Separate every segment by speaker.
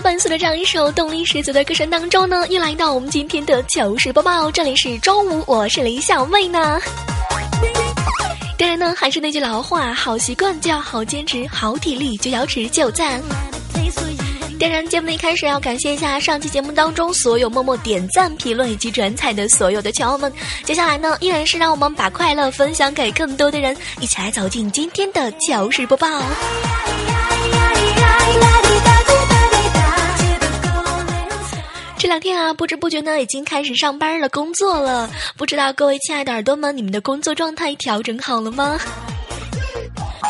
Speaker 1: 伴随着这样一首动力十足的歌声当中呢，又来到我们今天的糗事播报。这里是周五，我是李小妹呢。当然呢，还是那句老话，好习惯就要好坚持，好体力就要持久战。当然，节目的一开始要感谢一下上期节目当中所有默默点赞、评论以及转采的所有的球友们。接下来呢，依然是让我们把快乐分享给更多的人，一起来走进今天的糗事播报。这两天啊，不知不觉呢，已经开始上班了，工作了。不知道各位亲爱的耳朵们，你们的工作状态调整好了吗？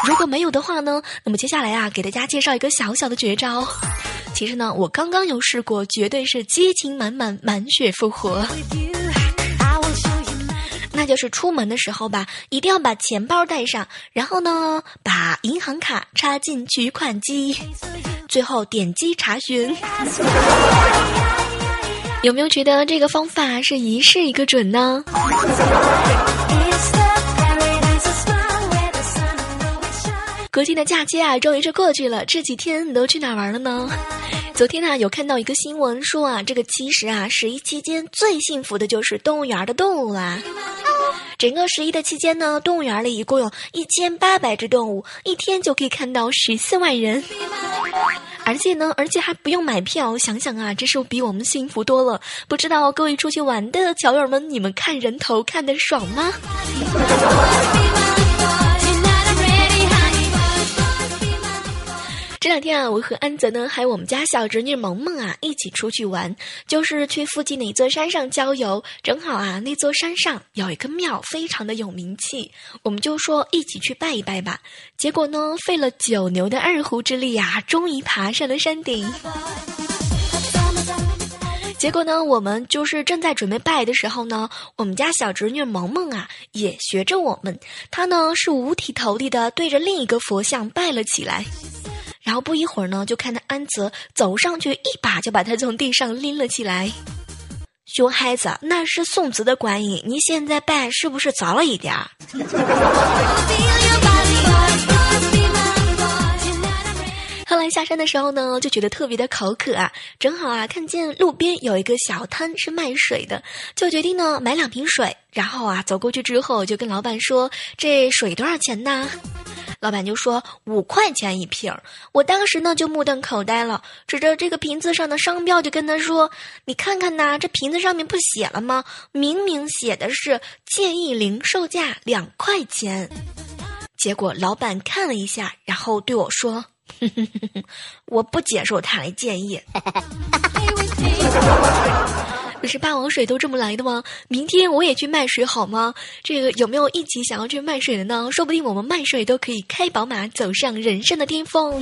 Speaker 1: 如果没有的话呢，那么接下来啊，给大家介绍一个小小的绝招。其实呢，我刚刚有试过，绝对是激情满满，满血复活。那就是出门的时候吧，一定要把钱包带上，然后呢，把银行卡插进取款机，最后点击查询。有没有觉得这个方法是一试一个准呢？国庆的假期啊，终于是过去了。这几天你都去哪玩了呢？昨天呢，有看到一个新闻说啊，这个其实啊，十一期间最幸福的就是动物园的动物啦。整个十一的期间呢，动物园里一共有一千八百只动物，一天就可以看到十四万人。而且呢，而且还不用买票，想想啊，这是比我们幸福多了。不知道各位出去玩的小友们，你们看人头看得爽吗？这两天啊，我和安泽呢，还有我们家小侄女萌萌啊，一起出去玩，就是去附近的一座山上郊游。正好啊，那座山上有一个庙，非常的有名气，我们就说一起去拜一拜吧。结果呢，费了九牛的二虎之力啊，终于爬上了山顶。结果呢，我们就是正在准备拜的时候呢，我们家小侄女萌萌啊，也学着我们，她呢是五体投地的对着另一个佛像拜了起来。然后不一会儿呢，就看到安泽走上去，一把就把他从地上拎了起来。熊孩子，那是宋慈的观音，你现在拜是不是早了一点儿？后来下山的时候呢，就觉得特别的口渴啊，正好啊看见路边有一个小摊是卖水的，就决定呢买两瓶水。然后啊走过去之后，就跟老板说：“这水多少钱呢？”老板就说五块钱一瓶，我当时呢就目瞪口呆了，指着这个瓶子上的商标就跟他说：“你看看呐，这瓶子上面不写了吗？明明写的是建议零售价两块钱。”结果老板看了一下，然后对我说：“ 我不接受他的建议。”不是霸王水都这么来的吗？明天我也去卖水好吗？这个有没有一起想要去卖水的呢？说不定我们卖水都可以开宝马，走上人生的巅峰。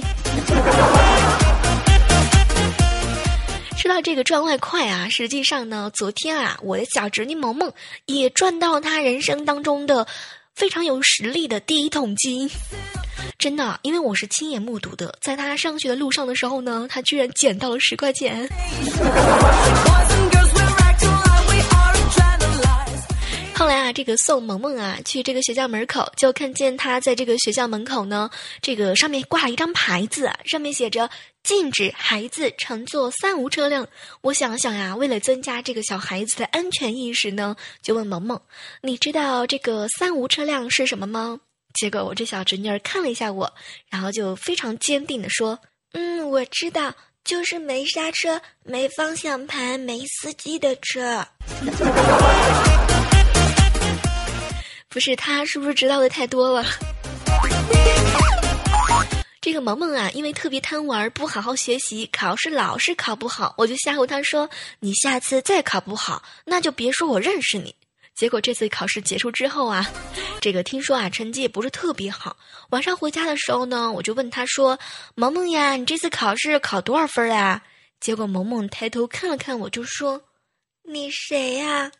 Speaker 1: 说到这个赚外快啊，实际上呢，昨天啊，我的小侄女萌萌也赚到她人生当中的非常有实力的第一桶金。真的，因为我是亲眼目睹的，在他上学的路上的时候呢，他居然捡到了十块钱。后来啊，这个送萌萌啊去这个学校门口，就看见他在这个学校门口呢，这个上面挂了一张牌子，上面写着“禁止孩子乘坐三无车辆”。我想想呀，为了增加这个小孩子的安全意识呢，就问萌萌：“你知道这个三无车辆是什么吗？”结果我这小侄女儿看了一下我，然后就非常坚定的说：“嗯，我知道，就是没刹车、没方向盘、没司机的车。”不是他，是不是知道的太多了？这个萌萌啊，因为特别贪玩，不好好学习，考试老是考不好，我就吓唬他说：“你下次再考不好，那就别说我认识你。”结果这次考试结束之后啊，这个听说啊成绩也不是特别好。晚上回家的时候呢，我就问他说：“萌萌呀，你这次考试考多少分啊？”结果萌萌抬头看了看我，就说：“你谁呀？”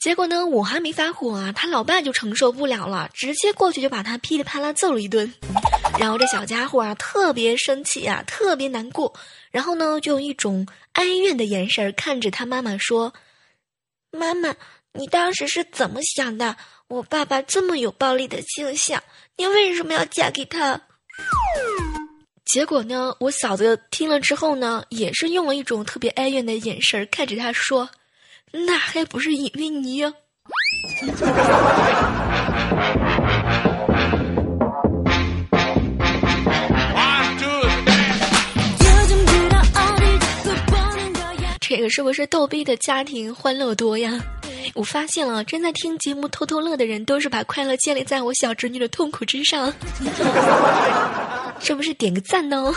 Speaker 1: 结果呢，我还没发火啊，他老爸就承受不了了，直接过去就把他噼里啪啦揍了一顿。然后这小家伙啊，特别生气啊，特别难过，然后呢，就用一种哀怨的眼神看着他妈妈说：“妈妈，你当时是怎么想的？我爸爸这么有暴力的倾向，你为什么要嫁给他？”结果呢，我嫂子听了之后呢，也是用了一种特别哀怨的眼神看着他说。那还不是因为你！这个是不是逗逼的家庭欢乐多呀？我发现了，正在听节目偷偷乐的人，都是把快乐建立在我小侄女的痛苦之上，是不是点个赞呢？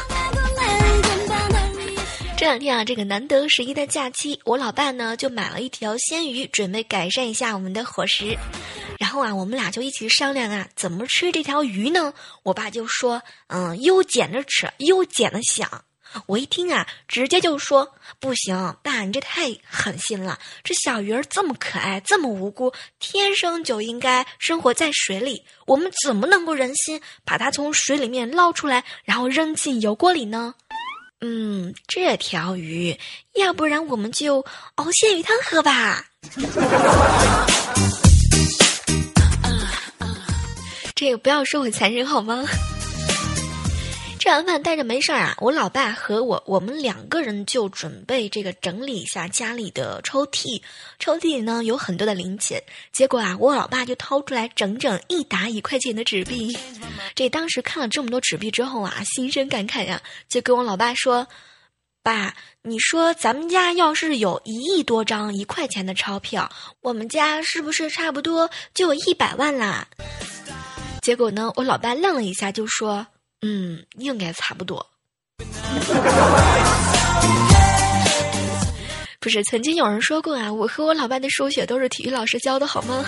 Speaker 1: 这两天啊，这个难得十一的假期，我老爸呢就买了一条鲜鱼，准备改善一下我们的伙食。然后啊，我们俩就一起商量啊，怎么吃这条鱼呢？我爸就说，嗯，又捡着吃，又捡的想。我一听啊，直接就说，不行，爸，你这太狠心了。这小鱼儿这么可爱，这么无辜，天生就应该生活在水里，我们怎么能够忍心把它从水里面捞出来，然后扔进油锅里呢？嗯，这条鱼，要不然我们就熬鲜鱼汤喝吧。这个不要说我残忍好吗？吃完饭带着没事儿啊，我老爸和我，我们两个人就准备这个整理一下家里的抽屉。抽屉里呢有很多的零钱，结果啊，我老爸就掏出来整整一沓一块钱的纸币。这当时看了这么多纸币之后啊，心生感慨呀，就跟我老爸说：“爸，你说咱们家要是有一亿多张一块钱的钞票，我们家是不是差不多就有一百万啦？”结果呢，我老爸愣了一下，就说。嗯，应该差不多。不是，曾经有人说过啊，我和我老爸的数学都是体育老师教的，好吗？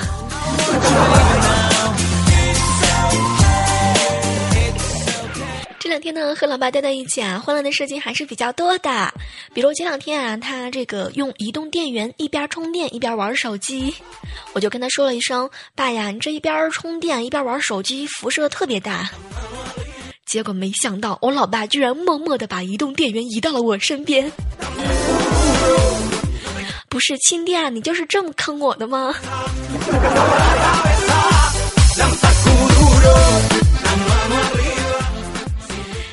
Speaker 1: 这两天呢，和老爸待在一起啊，欢乐的事情还是比较多的。比如前两天啊，他这个用移动电源一边充电一边玩手机，我就跟他说了一声：“爸呀，你这一边充电一边玩手机，辐射特别大。”结果没想到，我老爸居然默默的把移动电源移到了我身边。不是亲爹啊，你就是这么坑我的吗？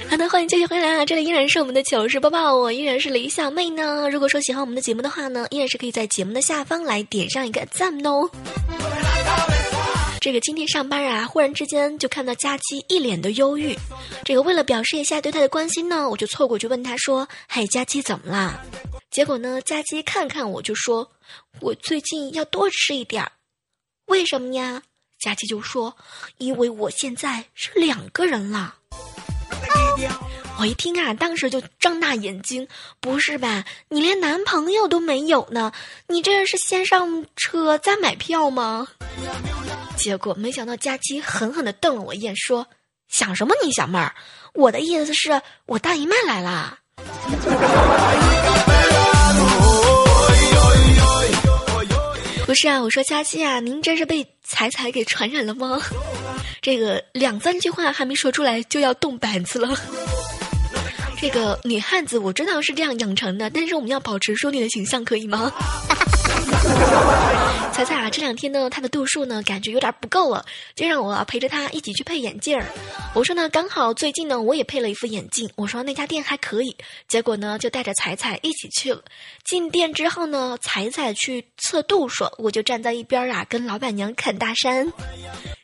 Speaker 1: 好的，欢迎继续回来啊！这里依然是我们的糗事播报，我依然是李小妹呢。如果说喜欢我们的节目的话呢，依然是可以在节目的下方来点上一个赞哦。这个今天上班啊，忽然之间就看到佳期一脸的忧郁。这个为了表示一下对他的关心呢，我就凑过去问他说：“嗨，佳期怎么啦？”结果呢，佳期看看我就说：“我最近要多吃一点儿。”为什么呀？佳期就说：“因为我现在是两个人了。”我一听啊，当时就睁大眼睛，不是吧？你连男朋友都没有呢？你这是先上车再买票吗？结果没想到佳期狠狠地瞪了我一眼，说：“想什么你小妹儿？我的意思是我大姨妈来啦。”不是啊，我说佳期啊，您这是被彩彩给传染了吗？这个两三句话还没说出来就要动板子了。这个女汉子我知道是这样养成的，但是我们要保持淑女的形象，可以吗？彩彩啊，这两天呢，她的度数呢，感觉有点不够了，就让我陪着她一起去配眼镜儿。我说呢，刚好最近呢，我也配了一副眼镜。我说那家店还可以，结果呢，就带着彩彩一起去了。进店之后呢，彩彩去测度数，我就站在一边啊，跟老板娘侃大山。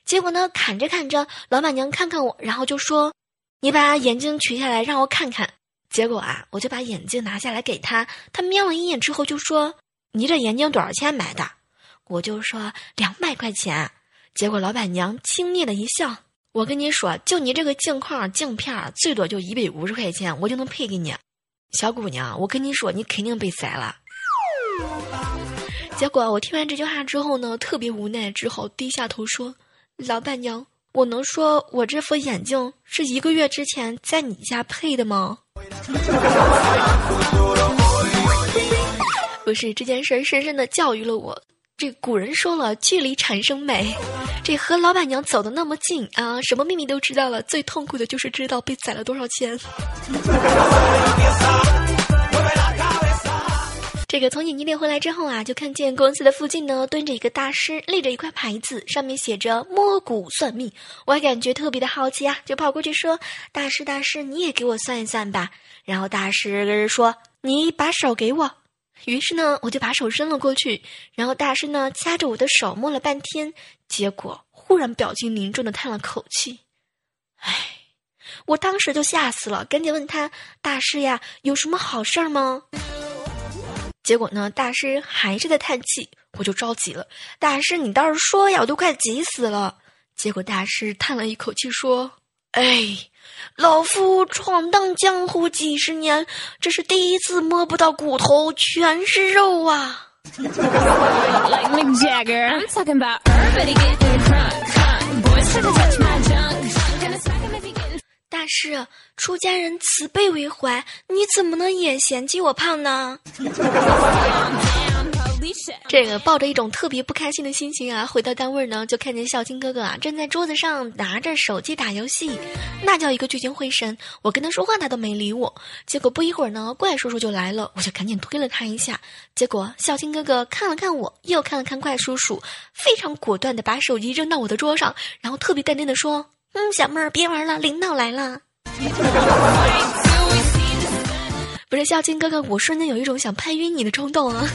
Speaker 1: 结果呢，侃着侃着，老板娘看看我，然后就说。你把眼镜取下来让我看看，结果啊，我就把眼镜拿下来给他，他瞄了一眼之后就说：“你这眼镜多少钱买的？”我就说两百块钱。结果老板娘轻蔑的一笑：“我跟你说，就你这个镜框镜片，最多就一百五十块钱，我就能配给你。”小姑娘，我跟你说，你肯定被宰了。”结果我听完这句话之后呢，特别无奈，只好低下头说：“老板娘，我能说我这副眼镜是一个月之前在你家配的吗？”不是这件事儿深深的教育了我。这古人说了，距离产生美。这和老板娘走的那么近啊，什么秘密都知道了，最痛苦的就是知道被宰了多少钱。这个从眼镜店回来之后啊，就看见公司的附近呢蹲着一个大师，立着一块牌子，上面写着“摸骨算命”。我还感觉特别的好奇啊，就跑过去说：“大师，大师，你也给我算一算吧。”然后大师说：“你把手给我。”于是呢，我就把手伸了过去，然后大师呢掐着我的手摸了半天，结果忽然表情凝重的叹了口气：“唉。”我当时就吓死了，赶紧问他：“大师呀，有什么好事儿吗？”结果呢，大师还是在叹气，我就着急了：“大师，你倒是说呀，我都快急死了。”结果大师叹了一口气说：“哎。”老夫闯荡江湖几十年，这是第一次摸不到骨头，全是肉啊！大师，出家人慈悲为怀，你怎么能也嫌弃我胖呢？这个抱着一种特别不开心的心情啊，回到单位呢，就看见孝青哥哥啊正在桌子上拿着手机打游戏，那叫一个聚精会神。我跟他说话，他都没理我。结果不一会儿呢，怪叔叔就来了，我就赶紧推了他一下。结果孝青哥哥看了看我，又看了看怪叔叔，非常果断的把手机扔到我的桌上，然后特别淡定的说：“嗯，小妹儿别玩了，领导来了。”不是孝青哥哥，我瞬间有一种想拍晕你的冲动啊！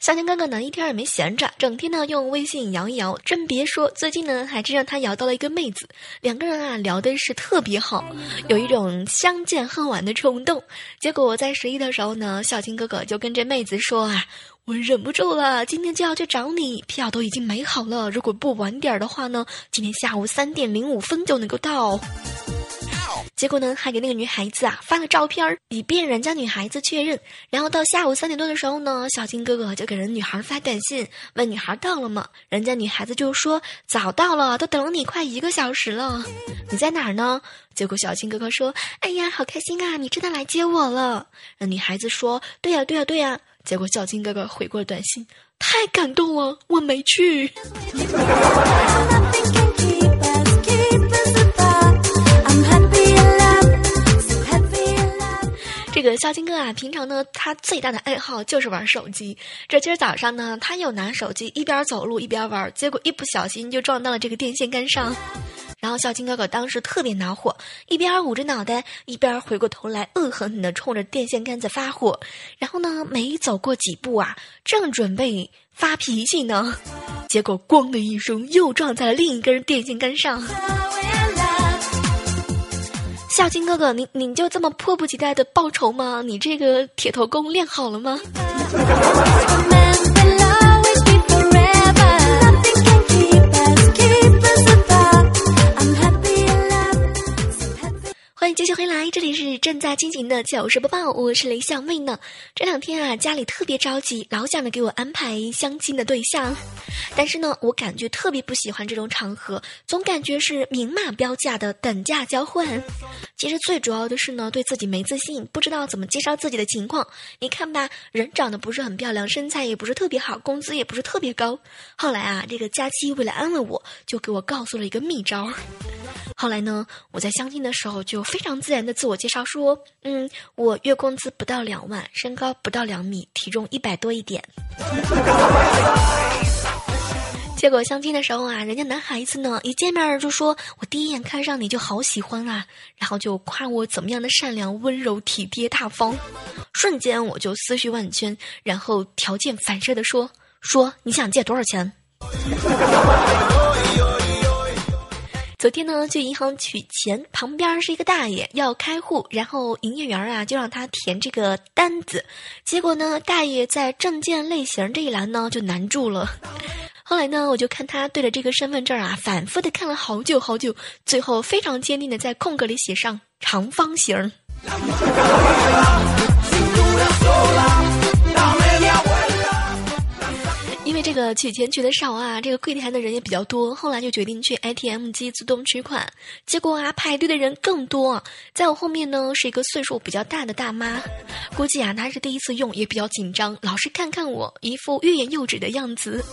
Speaker 1: 孝青哥哥呢，一天也没闲着，整天呢用微信摇一摇。真别说，最近呢还真让他摇到了一个妹子，两个人啊聊的是特别好，有一种相见恨晚的冲动。结果在十一的时候呢，孝青哥哥就跟这妹子说啊，我忍不住了，今天就要去找你，票都已经买好了，如果不晚点的话呢，今天下午三点零五分就能够到。结果呢，还给那个女孩子啊发了照片以便人家女孩子确认。然后到下午三点多的时候呢，小金哥哥就给人女孩发短信，问女孩到了吗？人家女孩子就说早到了，都等了你快一个小时了。你在哪儿呢？结果小金哥哥说：“哎呀，好开心啊，你真的来接我了。”那女孩子说：“对呀，对呀，对呀。”结果小金哥哥回过短信：“太感动了，我没去。”这个肖金哥啊，平常呢，他最大的爱好就是玩手机。这今儿早上呢，他又拿手机一边走路一边玩，结果一不小心就撞到了这个电线杆上。然后孝金哥哥当时特别恼火，一边捂着脑袋，一边回过头来恶狠狠地冲着电线杆子发火。然后呢，没走过几步啊，正准备发脾气呢，结果咣的一声又撞在了另一根电线杆上。夏金哥哥，你你就这么迫不及待的报仇吗？你这个铁头功练好了吗？继续回来，这里是正在进行的糗事播报，我是雷小妹呢。这两天啊，家里特别着急，老想着给我安排相亲的对象，但是呢，我感觉特别不喜欢这种场合，总感觉是明码标价的等价交换。其实最主要的是呢，对自己没自信，不知道怎么介绍自己的情况。你看吧，人长得不是很漂亮，身材也不是特别好，工资也不是特别高。后来啊，这个佳期为了安慰我，就给我告诉了一个秘招。后来呢，我在相亲的时候就非常自然的自我介绍说，嗯，我月工资不到两万，身高不到两米，体重一百多一点。结果相亲的时候啊，人家男孩子呢一见面就说，我第一眼看上你就好喜欢啊，然后就夸我怎么样的善良、温柔、体贴、大方，瞬间我就思绪万千，然后条件反射的说，说你想借多少钱？昨天呢，去银行取钱，旁边是一个大爷要开户，然后营业员啊就让他填这个单子，结果呢，大爷在证件类型这一栏呢就难住了。后来呢，我就看他对着这个身份证啊，反复的看了好久好久，最后非常坚定的在空格里写上长方形。这个取钱取的少啊，这个柜台的人也比较多，后来就决定去 ATM 机自动取款。结果啊，排队的人更多。在我后面呢，是一个岁数比较大的大妈，估计啊她是第一次用，也比较紧张，老是看看我，一副欲言又止的样子。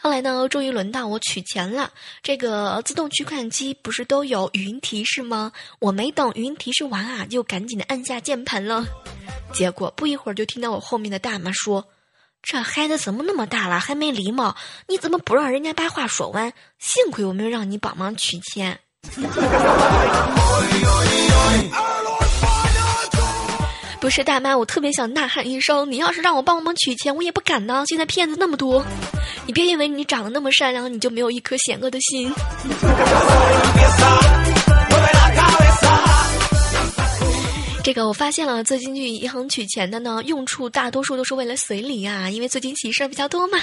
Speaker 1: 后来呢，终于轮到我取钱了。这个自动取款机不是都有语音提示吗？我没等语音提示完啊，就赶紧的按下键盘了。结果不一会儿就听到我后面的大妈说。这孩子怎么那么大了还没礼貌？你怎么不让人家把话说完？幸亏我没有让你帮忙取钱。不是大妈，我特别想呐喊一声：你要是让我帮忙取钱，我也不敢呢。现在骗子那么多，你别以为你长得那么善良，你就没有一颗险恶的心。这个我发现了，最近去银行取钱的呢，用处大多数都是为了随礼啊，因为最近喜事儿比较多嘛。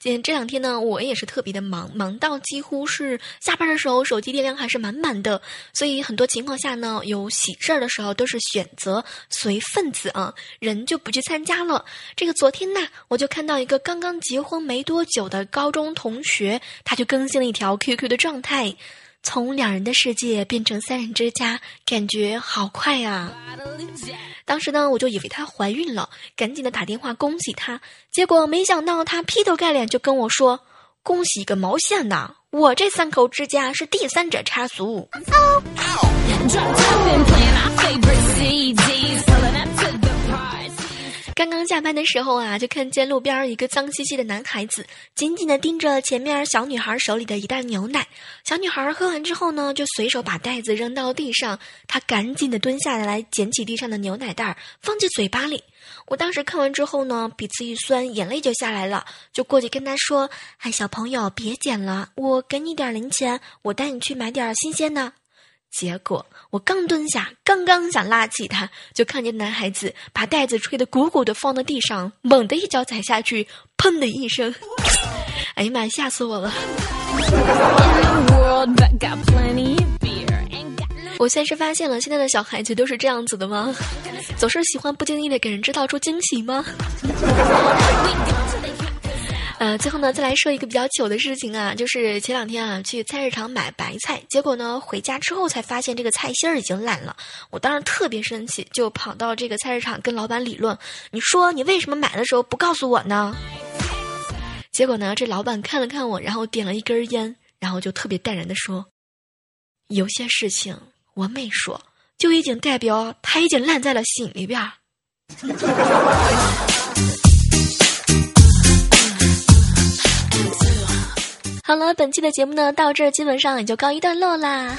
Speaker 1: 今这两天呢，我也是特别的忙，忙到几乎是下班的时候手机电量还是满满的，所以很多情况下呢，有喜事儿的时候都是选择随份子啊，人就不去参加了。这个昨天呢，我就看到一个刚刚结婚没多久的高中同学，他就更新了一条 QQ 的状态。从两人的世界变成三人之家，感觉好快啊！当时呢，我就以为她怀孕了，赶紧的打电话恭喜她。结果没想到她劈头盖脸就跟我说：“恭喜个毛线呐！我这三口之家是第三者插足。”刚刚下班的时候啊，就看见路边一个脏兮兮的男孩子，紧紧的盯着前面小女孩手里的一袋牛奶。小女孩喝完之后呢，就随手把袋子扔到地上，她赶紧的蹲下来，捡起地上的牛奶袋，放进嘴巴里。我当时看完之后呢，鼻子一酸，眼泪就下来了，就过去跟他说：“哎，小朋友，别捡了，我给你点零钱，我带你去买点新鲜的。”结果我刚蹲下，刚刚想拉起他，就看见男孩子把袋子吹得鼓鼓的放到地上，猛地一脚踩下去，砰的一声，哎呀妈，吓死我了！我算是发现了，现在的小孩子都是这样子的吗？总是喜欢不经意的给人制造出惊喜吗？呃，最后呢，再来说一个比较糗的事情啊，就是前两天啊去菜市场买白菜，结果呢回家之后才发现这个菜心儿已经烂了。我当时特别生气，就跑到这个菜市场跟老板理论：“你说你为什么买的时候不告诉我呢？”结果呢，这老板看了看我，然后点了一根烟，然后就特别淡然的说：“有些事情我没说，就已经代表他已经烂在了心里边儿。”好了，本期的节目呢，到这儿基本上也就告一段落啦。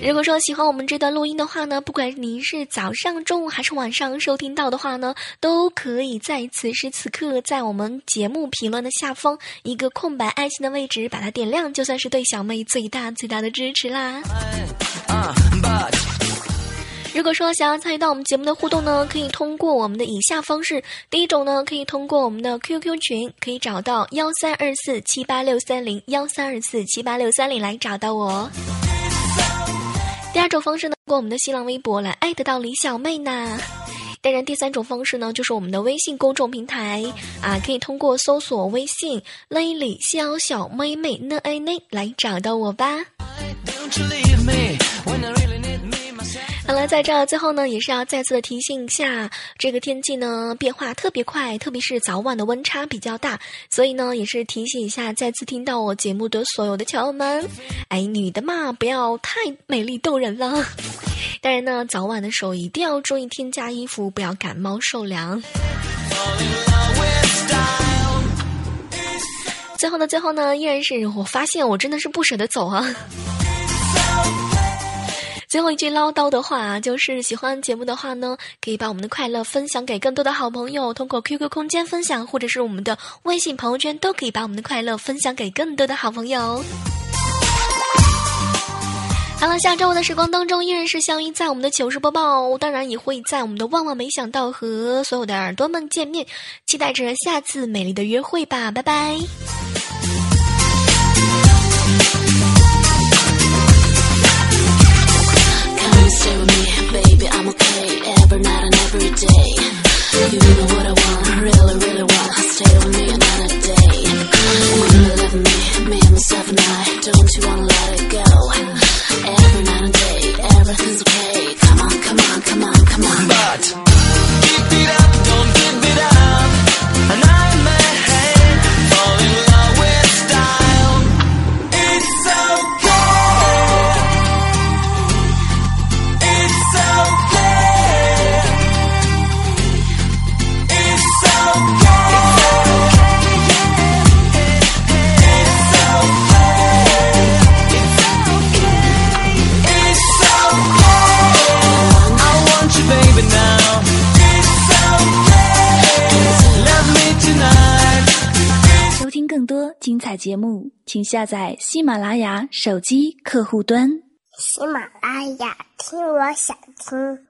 Speaker 1: 如果说喜欢我们这段录音的话呢，不管您是早上、中午还是晚上收听到的话呢，都可以在此时此刻在我们节目评论的下方一个空白爱心的位置把它点亮，就算是对小妹最大最大的支持啦。如果说想要参与到我们节目的互动呢，可以通过我们的以下方式：第一种呢，可以通过我们的 QQ 群，可以找到幺三二四七八六三零幺三二四七八六三零来找到我；第二种方式呢，通过我们的新浪微博来艾特到李小妹呢；当然，第三种方式呢，就是我们的微信公众平台啊，可以通过搜索微信“雷李小小妹妹 n a n” 来找到我吧。好了，在这最后呢，也是要再次的提醒一下，这个天气呢变化特别快，特别是早晚的温差比较大，所以呢，也是提醒一下再次听到我节目的所有的巧友们，哎，女的嘛，不要太美丽动人了。当然呢，早晚的时候一定要注意添加衣服，不要感冒受凉。最后的最后呢，依然是我发现我真的是不舍得走啊。最后一句唠叨的话啊，就是喜欢节目的话呢，可以把我们的快乐分享给更多的好朋友，通过 QQ 空间分享，或者是我们的微信朋友圈，都可以把我们的快乐分享给更多的好朋友。好了，下周五的时光当中，依然是相遇在我们的糗事播报，当然也会在我们的万万没想到和所有的耳朵们见面，期待着下次美丽的约会吧，拜拜。
Speaker 2: Stay with me, baby, I'm okay every night and every day. You know what I want, really, really want. Stay with me another day. You love me, me myself and I, don't you wanna let it go? Every night and day, everything's okay. Come on, come on, come on, come on.
Speaker 3: But
Speaker 4: 请下载喜马拉雅手机客户端。
Speaker 5: 喜马拉雅，听我想听。